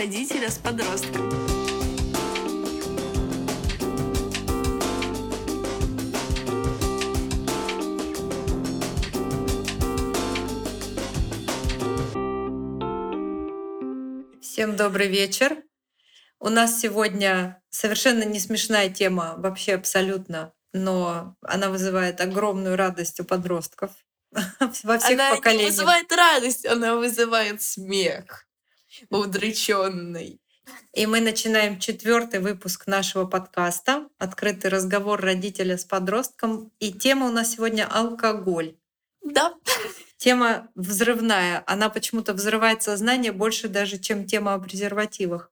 родителя с подростком. Всем добрый вечер. У нас сегодня совершенно не смешная тема, вообще абсолютно, но она вызывает огромную радость у подростков во всех Она не поколениях. вызывает радость, она вызывает смех удрученный. И мы начинаем четвертый выпуск нашего подкаста «Открытый разговор родителя с подростком». И тема у нас сегодня алкоголь. Да, Тема взрывная. Она почему-то взрывает сознание больше даже, чем тема о презервативах.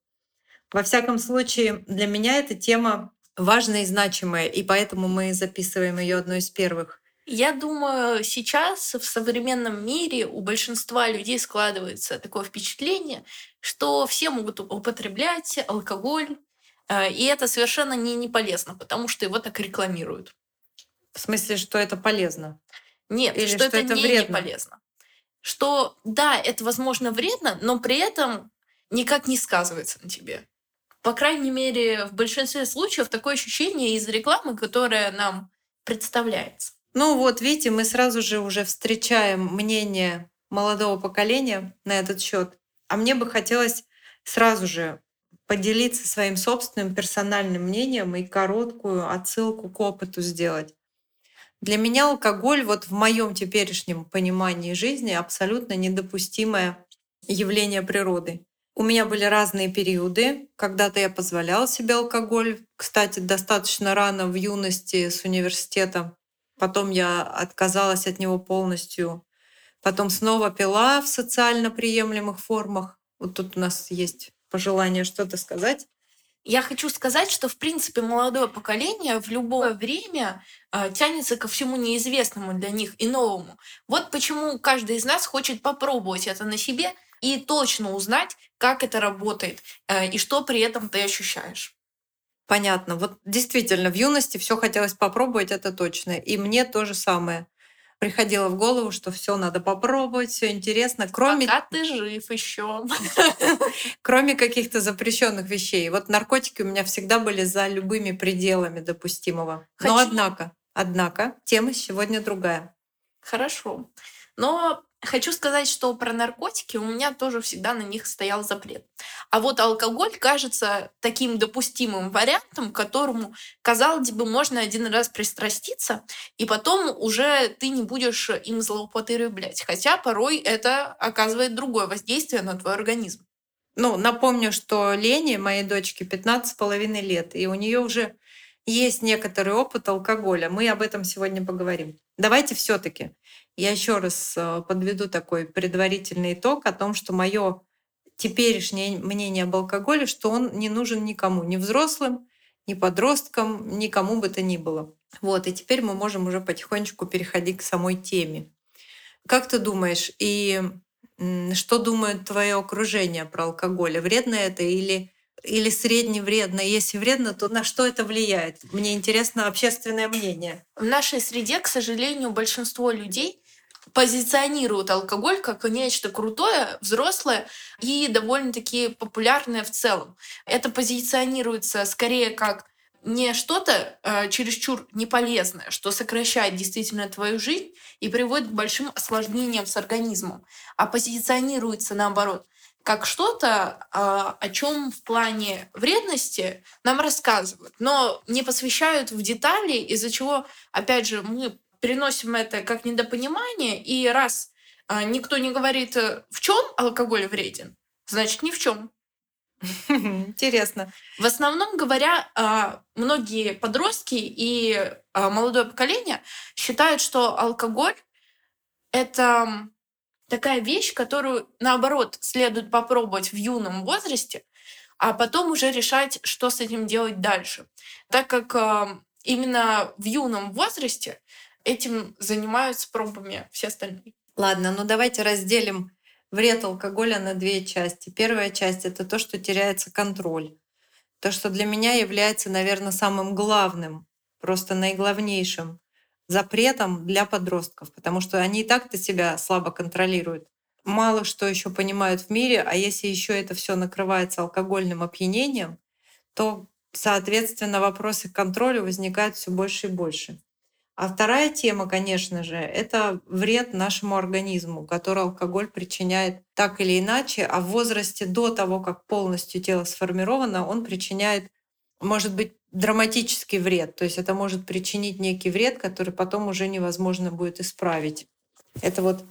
Во всяком случае, для меня эта тема важная и значимая, и поэтому мы записываем ее одной из первых. Я думаю, сейчас в современном мире у большинства людей складывается такое впечатление, что все могут употреблять алкоголь, э, и это совершенно не, не полезно, потому что его так рекламируют. В смысле, что это полезно. Нет, Или что, что это, это не, вредно? не полезно. Что да, это возможно вредно, но при этом никак не сказывается на тебе. По крайней мере, в большинстве случаев такое ощущение из рекламы, которая нам представляется. Ну вот, видите, мы сразу же уже встречаем мнение молодого поколения на этот счет. А мне бы хотелось сразу же поделиться своим собственным персональным мнением и короткую отсылку к опыту сделать. Для меня алкоголь вот в моем теперешнем понимании жизни абсолютно недопустимое явление природы. У меня были разные периоды. Когда-то я позволяла себе алкоголь. Кстати, достаточно рано в юности с университета. Потом я отказалась от него полностью. Потом снова пила в социально приемлемых формах. Вот тут у нас есть пожелание что-то сказать. Я хочу сказать, что, в принципе, молодое поколение в любое время э, тянется ко всему неизвестному для них и новому. Вот почему каждый из нас хочет попробовать это на себе и точно узнать, как это работает э, и что при этом ты ощущаешь. Понятно. Вот действительно, в юности все хотелось попробовать, это точно. И мне то же самое. Приходило в голову, что все надо попробовать, все интересно, кроме, Пока ты жив еще. кроме каких-то запрещенных вещей. Вот наркотики у меня всегда были за любыми пределами допустимого. Но однако, однако, тема сегодня другая. Хорошо. Но хочу сказать, что про наркотики у меня тоже всегда на них стоял запрет. А вот алкоголь кажется таким допустимым вариантом, к которому, казалось бы, можно один раз пристраститься, и потом уже ты не будешь им злоупотреблять. Хотя порой это оказывает другое воздействие на твой организм. Ну, напомню, что Лене, моей дочке, 15 с половиной лет, и у нее уже есть некоторый опыт алкоголя. Мы об этом сегодня поговорим. Давайте все-таки я еще раз э, подведу такой предварительный итог о том, что мое теперешнее мнение об алкоголе, что он не нужен никому, ни взрослым, ни подросткам, никому бы то ни было. Вот, и теперь мы можем уже потихонечку переходить к самой теме. Как ты думаешь, и что думает твое окружение про алкоголь? Вредно это или, или средне вредно? Если вредно, то на что это влияет? Мне интересно общественное мнение. В нашей среде, к сожалению, большинство людей позиционируют алкоголь как нечто крутое, взрослое и довольно-таки популярное в целом. Это позиционируется скорее как не что-то э, чересчур неполезное, что сокращает действительно твою жизнь и приводит к большим осложнениям с организмом, а позиционируется наоборот как что-то, а, о чем в плане вредности нам рассказывают, но не посвящают в детали, из-за чего, опять же, мы переносим это как недопонимание, и раз а, никто не говорит, э, в чем алкоголь вреден, значит, ни в чем. Интересно. В основном говоря, а, многие подростки и а, молодое поколение считают, что алкоголь это такая вещь, которую, наоборот, следует попробовать в юном возрасте, а потом уже решать, что с этим делать дальше. Так как именно в юном возрасте этим занимаются пробами все остальные. Ладно, ну давайте разделим вред алкоголя на две части. Первая часть это то, что теряется контроль. То, что для меня является, наверное, самым главным, просто наиглавнейшим запретом для подростков, потому что они и так-то себя слабо контролируют. мало что еще понимают в мире, а если еще это все накрывается алкогольным опьянением, то, соответственно, вопросы к контролю возникают все больше и больше. А вторая тема, конечно же, это вред нашему организму, который алкоголь причиняет так или иначе, а в возрасте до того, как полностью тело сформировано, он причиняет, может быть, драматический вред. То есть это может причинить некий вред, который потом уже невозможно будет исправить. Это вот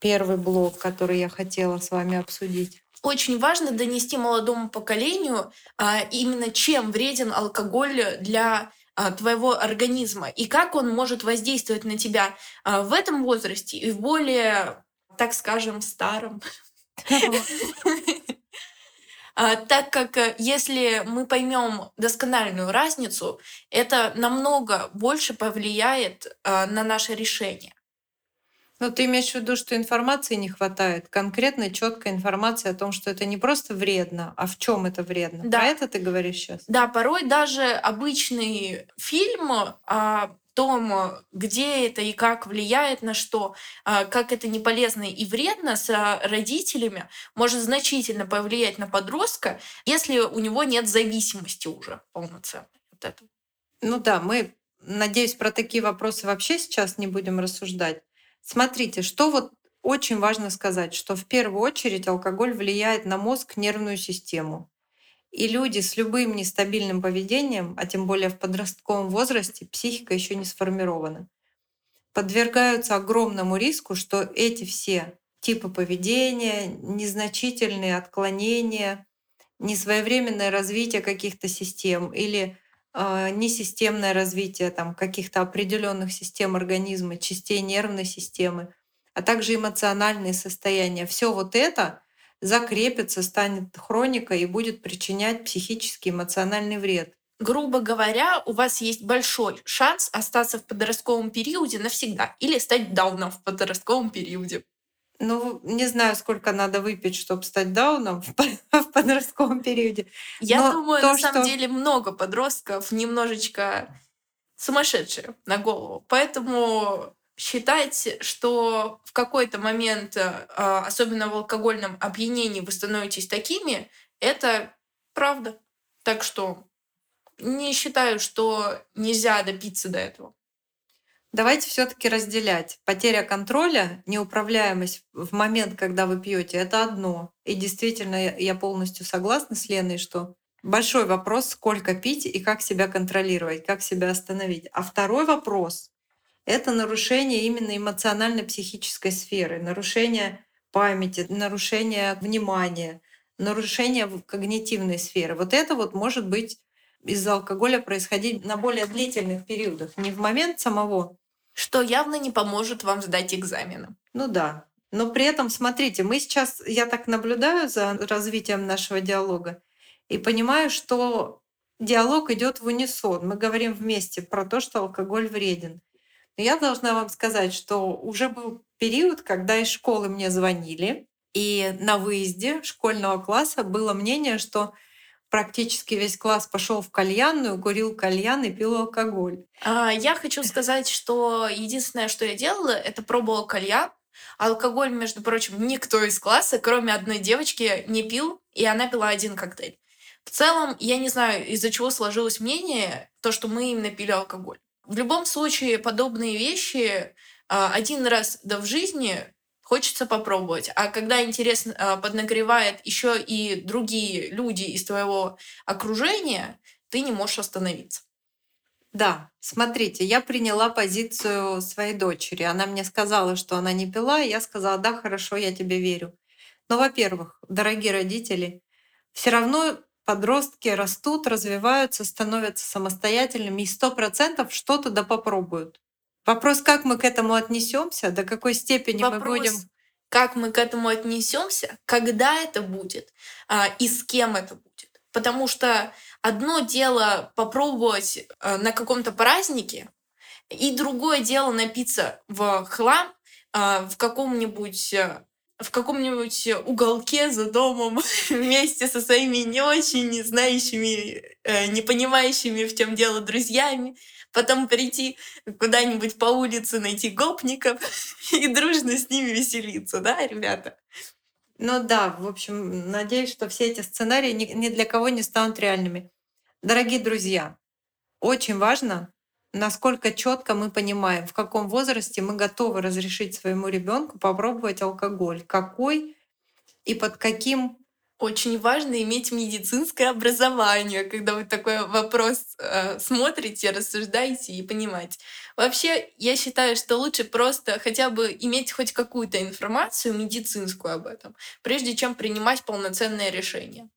первый блок, который я хотела с вами обсудить. Очень важно донести молодому поколению а, именно чем вреден алкоголь для твоего организма и как он может воздействовать на тебя а, в этом возрасте и в более, так скажем, старом. А, так как э, если мы поймем доскональную разницу, это намного больше повлияет на наше решение. Ну, ты имеешь в виду, что информации не хватает, конкретной четкой информации о том, что это не просто вредно, а в чем это вредно. Да. Про это ты говоришь сейчас? Да, порой даже обычный фильм о том, где это и как влияет на что, а, как это не полезно и вредно с родителями, может значительно повлиять на подростка, если у него нет зависимости уже полноценной от этого. Ну да, мы, надеюсь, про такие вопросы вообще сейчас не будем рассуждать. Смотрите, что вот очень важно сказать, что в первую очередь алкоголь влияет на мозг, нервную систему. И люди с любым нестабильным поведением, а тем более в подростковом возрасте, психика еще не сформирована, подвергаются огромному риску, что эти все типы поведения, незначительные отклонения, несвоевременное развитие каких-то систем или несистемное развитие там, каких-то определенных систем организма, частей нервной системы, а также эмоциональные состояния. Все вот это закрепится, станет хроникой и будет причинять психический эмоциональный вред. Грубо говоря, у вас есть большой шанс остаться в подростковом периоде навсегда или стать дауном в подростковом периоде. Ну, не знаю, сколько надо выпить, чтобы стать дауном в подростковом периоде. Я Но думаю, то, на самом что... деле много подростков немножечко сумасшедшие на голову. Поэтому считать, что в какой-то момент, а, особенно в алкогольном опьянении, вы становитесь такими, это правда. Так что не считаю, что нельзя допиться до этого. Давайте все-таки разделять. Потеря контроля, неуправляемость в момент, когда вы пьете, это одно. И действительно, я полностью согласна с Леной, что большой вопрос, сколько пить и как себя контролировать, как себя остановить. А второй вопрос — это нарушение именно эмоционально-психической сферы, нарушение памяти, нарушение внимания, нарушение когнитивной сферы. Вот это вот может быть из-за алкоголя происходить на более длительных периодах, не в момент самого что явно не поможет вам сдать экзамены. Ну да. Но при этом, смотрите, мы сейчас, я так наблюдаю за развитием нашего диалога и понимаю, что диалог идет в унисон. Мы говорим вместе про то, что алкоголь вреден. Но я должна вам сказать, что уже был период, когда из школы мне звонили, и на выезде школьного класса было мнение, что практически весь класс пошел в кальянную, курил кальян и пил алкоголь. А, я хочу сказать, что единственное, что я делала, это пробовала кальян. Алкоголь, между прочим, никто из класса, кроме одной девочки, не пил, и она пила один коктейль. В целом, я не знаю, из-за чего сложилось мнение, то, что мы именно пили алкоголь. В любом случае, подобные вещи а, один раз да в жизни хочется попробовать. А когда интерес а, поднагревает еще и другие люди из твоего окружения, ты не можешь остановиться. Да, смотрите, я приняла позицию своей дочери. Она мне сказала, что она не пила, я сказала, да, хорошо, я тебе верю. Но, во-первых, дорогие родители, все равно подростки растут, развиваются, становятся самостоятельными и сто процентов что-то да попробуют. Вопрос, как мы к этому отнесемся, до какой степени Вопрос, мы будем. Как мы к этому отнесемся, когда это будет а, и с кем это будет. Потому что одно дело попробовать а, на каком-то празднике, и другое дело напиться в хлам а, в каком-нибудь в каком-нибудь уголке за домом вместе со своими не очень не знающими, э, не понимающими, в чем дело друзьями, потом прийти куда-нибудь по улице, найти гопников и дружно с ними веселиться, да, ребята? Ну да, в общем, надеюсь, что все эти сценарии ни, ни для кого не станут реальными. Дорогие друзья, очень важно, насколько четко мы понимаем, в каком возрасте мы готовы разрешить своему ребенку попробовать алкоголь, какой и под каким очень важно иметь медицинское образование, когда вы такой вопрос э, смотрите, рассуждаете и понимаете. Вообще, я считаю, что лучше просто хотя бы иметь хоть какую-то информацию медицинскую об этом, прежде чем принимать полноценное решение.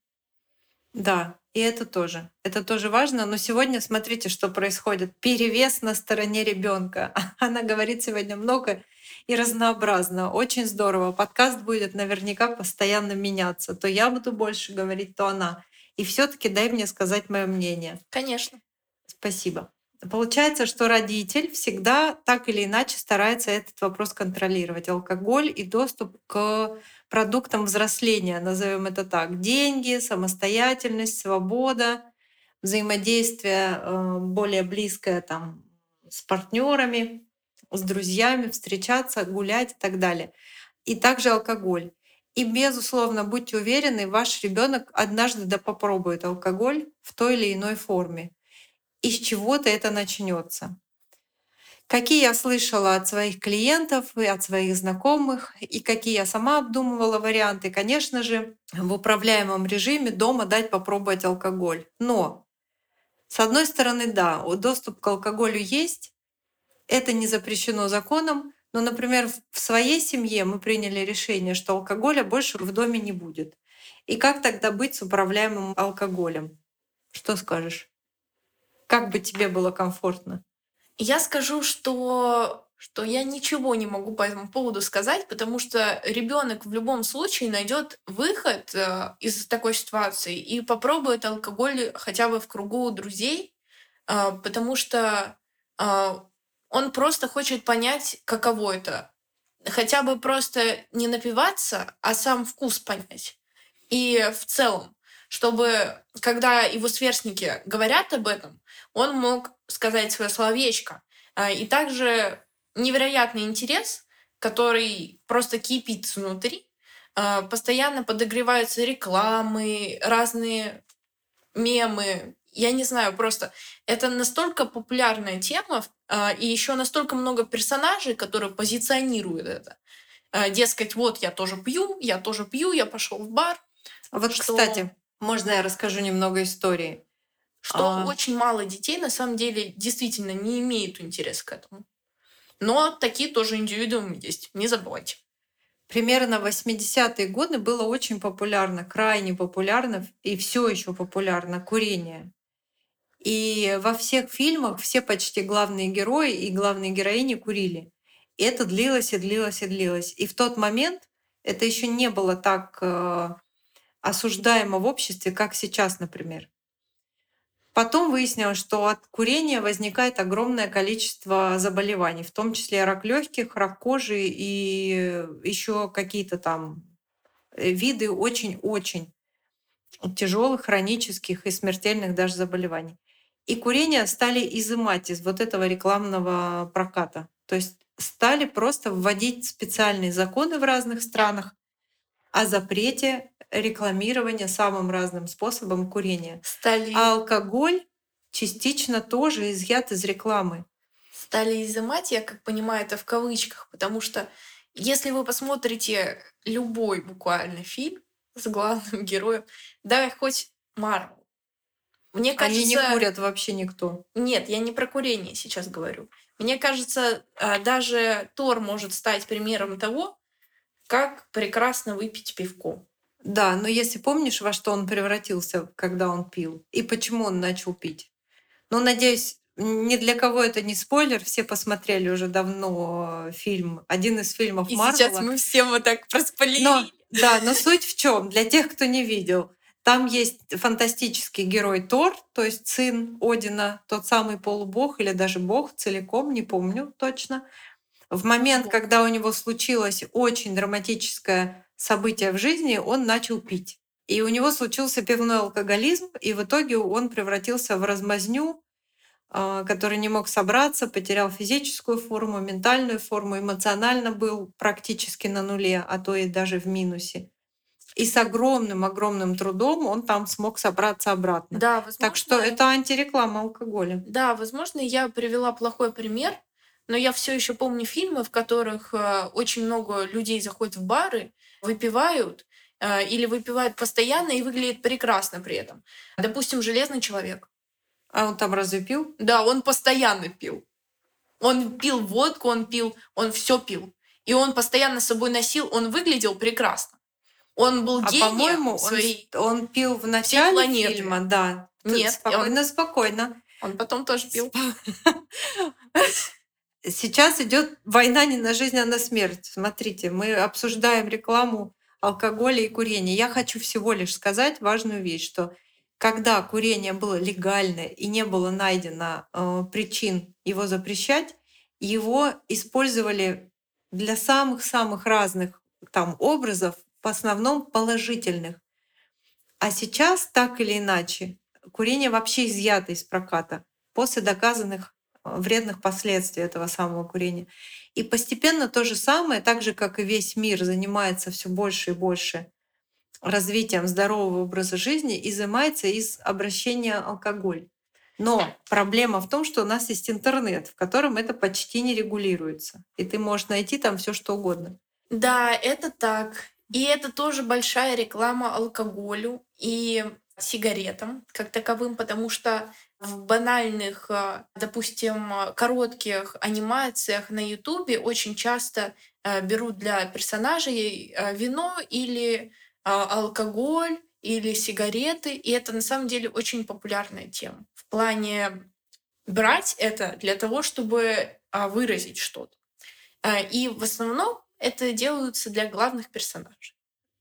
Да, и это тоже. Это тоже важно. Но сегодня смотрите, что происходит. Перевес на стороне ребенка. Она говорит сегодня много и разнообразно. Очень здорово. Подкаст будет наверняка постоянно меняться. То я буду больше говорить, то она. И все-таки дай мне сказать мое мнение. Конечно. Спасибо. Получается, что родитель всегда так или иначе старается этот вопрос контролировать. Алкоголь и доступ к продуктам взросления, назовем это так. Деньги, самостоятельность, свобода, взаимодействие э, более близкое там, с партнерами, с друзьями, встречаться, гулять и так далее. И также алкоголь. И, безусловно, будьте уверены, ваш ребенок однажды да попробует алкоголь в той или иной форме. Из чего-то это начнется. Какие я слышала от своих клиентов и от своих знакомых, и какие я сама обдумывала варианты, конечно же, в управляемом режиме дома дать попробовать алкоголь. Но, с одной стороны, да, доступ к алкоголю есть, это не запрещено законом, но, например, в своей семье мы приняли решение, что алкоголя больше в доме не будет. И как тогда быть с управляемым алкоголем? Что скажешь? Как бы тебе было комфортно? Я скажу, что что я ничего не могу по этому поводу сказать, потому что ребенок в любом случае найдет выход э, из такой ситуации и попробует алкоголь хотя бы в кругу друзей, э, потому что э, он просто хочет понять, каково это. Хотя бы просто не напиваться, а сам вкус понять. И в целом, чтобы, когда его сверстники говорят об этом, он мог сказать свое словечко. А, и также невероятный интерес, который просто кипит внутри, а, постоянно подогреваются рекламы, разные мемы. Я не знаю, просто это настолько популярная тема, а, и еще настолько много персонажей, которые позиционируют это. Дескать, вот я тоже пью, я тоже пью, я пошел в бар. Вот, что... кстати, можно я расскажу немного истории? что а... очень мало детей на самом деле действительно не имеют интереса к этому. Но такие тоже индивидуумы есть, не забывайте. Примерно в 80-е годы было очень популярно, крайне популярно и все еще популярно курение. И во всех фильмах все почти главные герои и главные героини курили. И это длилось и длилось и длилось. И в тот момент это еще не было так э, осуждаемо в обществе, как сейчас, например. Потом выяснилось, что от курения возникает огромное количество заболеваний, в том числе рак легких, рак кожи и еще какие-то там э, виды очень-очень тяжелых, хронических и смертельных даже заболеваний. И курение стали изымать из вот этого рекламного проката. То есть стали просто вводить специальные законы в разных странах о запрете рекламирования самым разным способом курения. Стали... А алкоголь частично тоже изъят из рекламы. Стали изымать, я как понимаю, это в кавычках, потому что если вы посмотрите любой буквально фильм с главным героем, да хоть Марвел, мне кажется... Они не курят вообще никто. Нет, я не про курение сейчас говорю. Мне кажется, а, даже Тор может стать примером того, как прекрасно выпить пивко. Да, но если помнишь, во что он превратился, когда он пил, и почему он начал пить. Ну, надеюсь, ни для кого это не спойлер, все посмотрели уже давно фильм, один из фильмов И Марвела. сейчас мы все вот так проспалили. Но, да, но суть в чем? Для тех, кто не видел, там есть фантастический герой Тор, то есть сын Одина, тот самый полубог или даже бог целиком, не помню точно. В момент, когда у него случилось очень драматическое событие в жизни, он начал пить. И у него случился пивной алкоголизм, и в итоге он превратился в размазню, а, который не мог собраться, потерял физическую форму, ментальную форму, эмоционально был практически на нуле, а то и даже в минусе. И с огромным-огромным трудом он там смог собраться обратно. Да, возможно, Так что это антиреклама алкоголя. Да, возможно, я привела плохой пример, но я все еще помню фильмы, в которых э, очень много людей заходят в бары, выпивают э, или выпивают постоянно и выглядят прекрасно при этом. Допустим, железный человек. А он там разве пил? Да, он постоянно пил. Он пил водку, он пил, он все пил. И он постоянно с собой носил, он выглядел прекрасно. Он был А гением по-моему, он, своей... он пил в начале фильма, да. Нет, спокойно, спокойно. Он потом тоже пил. Сейчас идет война не на жизнь, а на смерть. Смотрите, мы обсуждаем рекламу алкоголя и курения. Я хочу всего лишь сказать важную вещь, что когда курение было легальное и не было найдено э, причин его запрещать, его использовали для самых-самых разных там образов, в основном положительных. А сейчас, так или иначе, курение вообще изъято из проката после доказанных вредных последствий этого самого курения. И постепенно то же самое, так же как и весь мир занимается все больше и больше развитием здорового образа жизни, изымается из обращения алкоголь. Но проблема в том, что у нас есть интернет, в котором это почти не регулируется. И ты можешь найти там все что угодно. Да, это так. И это тоже большая реклама алкоголю и сигаретам как таковым, потому что в банальных, а, допустим, коротких анимациях на Ютубе очень часто а, берут для персонажей а, вино или алкоголь или сигареты, и это на самом деле очень популярная тема. В плане брать это для того, чтобы выразить что-то. И в основном это делаются для главных персонажей.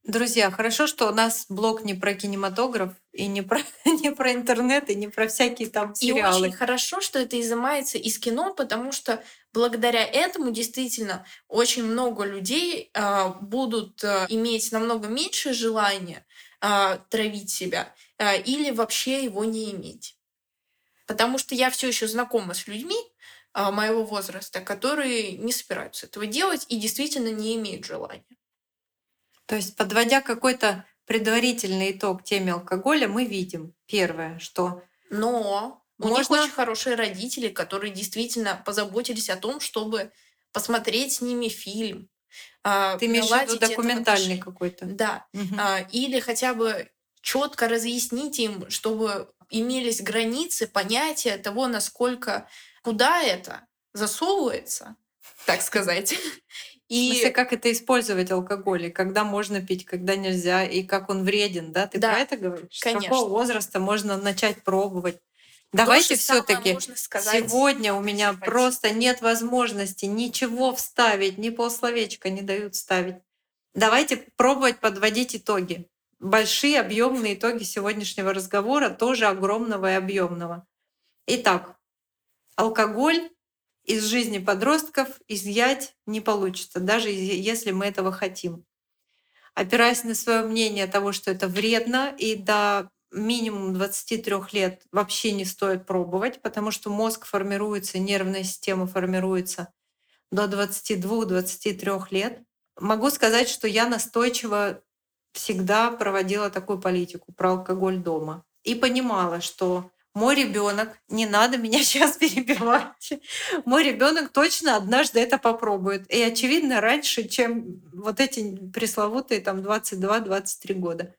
Друзья, хорошо, что у нас блог не про кинематограф и не про, не про интернет и не про всякие там И сериалы. очень хорошо, что это изымается из кино, потому что благодаря этому действительно очень много людей а, будут а, иметь намного меньше желания а, травить себя а, или вообще его не иметь. Потому что я все еще знакома с людьми а, моего возраста, которые не собираются этого делать и действительно не имеют желания. То есть, подводя какой-то предварительный итог теме алкоголя, мы видим первое, что Но у них очень хорошие родители, которые действительно позаботились о том, чтобы посмотреть с ними фильм. а, ты имеешь в виду документальный какой-то. Да. А, Или хотя бы четко разъяснить им, чтобы имелись границы, понятия того, насколько, куда это засовывается, так сказать. В смысле, И как это использовать алкоголь, и когда можно пить, когда нельзя, и как он вреден, да? Ты Да, про это говоришь? С конечно. какого возраста можно начать пробовать? Давайте все-таки сегодня у меня хотите. просто нет возможности ничего вставить, ни полсловечка не дают вставить. Давайте пробовать подводить итоги. Большие объемные итоги сегодняшнего разговора, тоже огромного и объемного. Итак, алкоголь из жизни подростков изъять не получится, даже если мы этого хотим. Опираясь на свое мнение того, что это вредно, и до минимум 23 лет вообще не стоит пробовать, потому что мозг формируется, нервная система формируется до 22-23 лет. Могу сказать, что я настойчиво всегда проводила такую политику про алкоголь дома и понимала, что мой ребенок, не надо меня сейчас перебивать, мой ребенок точно однажды это попробует. И очевидно, раньше, чем вот эти пресловутые там 22-23 года.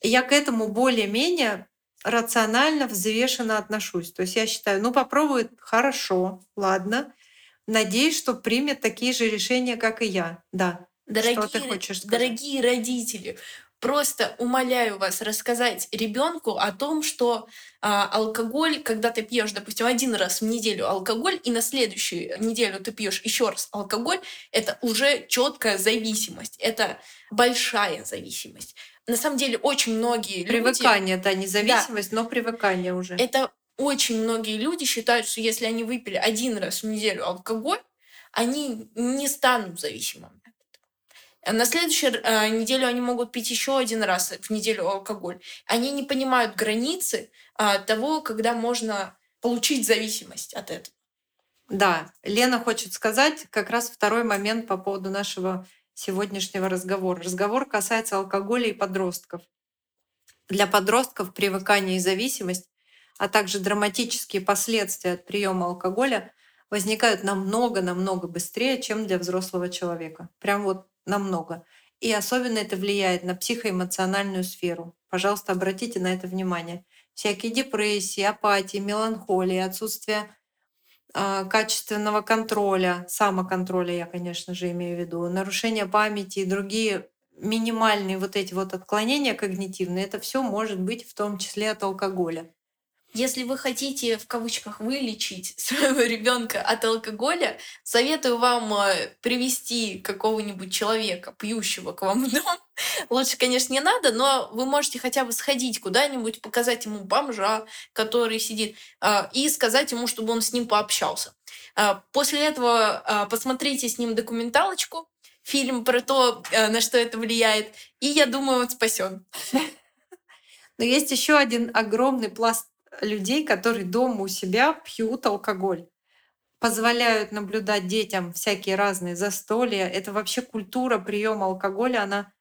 Я к этому более-менее рационально, взвешенно отношусь. То есть я считаю, ну попробует, хорошо, ладно. Надеюсь, что примет такие же решения, как и я. Да. Дорогие, Что ты хочешь сказать? дорогие родители, просто умоляю вас рассказать ребенку о том, что а, алкоголь, когда ты пьешь, допустим, один раз в неделю алкоголь, и на следующую неделю ты пьешь еще раз алкоголь, это уже четкая зависимость, это большая зависимость. На самом деле очень многие люди, Привыкание, да, независимость, но привыкание уже. это очень многие люди считают, что если они выпили один раз в неделю алкоголь, они не станут зависимыми. На следующую э, неделю они могут пить еще один раз в неделю алкоголь. Они не понимают границы э, того, когда можно получить зависимость от этого. Да, Лена хочет сказать как раз второй момент по поводу нашего сегодняшнего разговора. Разговор касается алкоголя и подростков. Для подростков привыкание и зависимость, а также драматические последствия от приема алкоголя возникают намного-намного быстрее, чем для взрослого человека. Прям вот намного. И особенно это влияет на психоэмоциональную сферу. Пожалуйста, обратите на это внимание. Всякие депрессии, апатии, меланхолии, отсутствие э, качественного контроля, самоконтроля, я, конечно же, имею в виду, нарушение памяти и другие минимальные вот эти вот отклонения когнитивные, это все может быть в том числе от алкоголя. Если вы хотите в кавычках вылечить своего ребенка от алкоголя, советую вам э, привести какого-нибудь человека, пьющего к вам в дом. Лучше, конечно, не надо, но вы можете хотя бы сходить куда-нибудь, показать ему бомжа, который сидит, а, и сказать ему, чтобы он с ним пообщался. А, после этого а, посмотрите с ним документалочку, фильм про то, на что это влияет, и я думаю, он спасен. Но есть еще один огромный пласт людей, которые дома у себя пьют алкоголь позволяют наблюдать детям всякие разные застолья. Это вообще культура приема алкоголя, она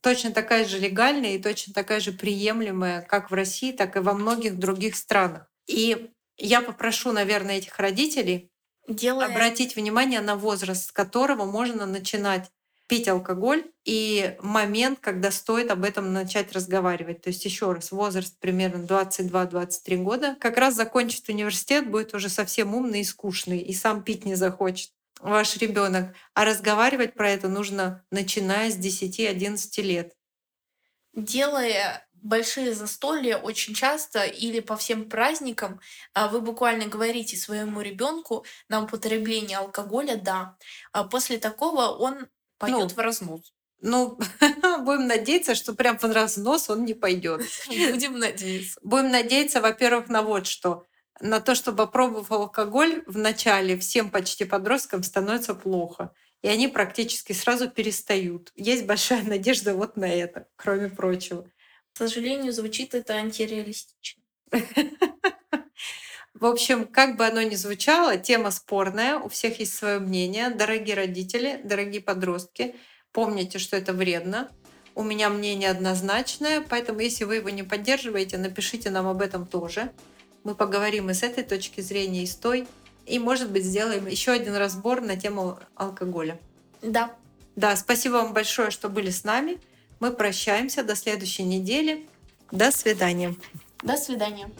точно такая же легальная и точно такая же приемлемая как в России, так и во многих других странах. И я попрошу, наверное, этих родителей Делая... обратить внимание на возраст, с которого можно начинать пить алкоголь и момент, когда стоит об этом начать разговаривать. То есть еще раз, возраст примерно 22-23 года. Как раз закончит университет, будет уже совсем умный и скучный, и сам пить не захочет ваш ребенок. А разговаривать про это нужно начиная с 10-11 лет. Делая большие застолья очень часто или по всем праздникам а, вы буквально говорите своему ребенку на употребление алкоголя да. А после такого он пойдет ну, в разнос. Ну, будем надеяться, что прям в разнос он не пойдет. Будем надеяться. Будем надеяться, во-первых, на вот что. На то, что попробовав алкоголь в начале, всем почти подросткам становится плохо. И они практически сразу перестают. Есть большая надежда вот на это, кроме прочего. К сожалению, звучит это антиреалистично. В общем, как бы оно ни звучало, тема спорная, у всех есть свое мнение. Дорогие родители, дорогие подростки, помните, что это вредно. У меня мнение однозначное, поэтому если вы его не поддерживаете, напишите нам об этом тоже. Мы поговорим и с этой точки зрения, и с той. И, может быть, сделаем еще один разбор на тему алкоголя. Да. Да, спасибо вам большое, что были с нами. Мы прощаемся до следующей недели. До свидания. До свидания.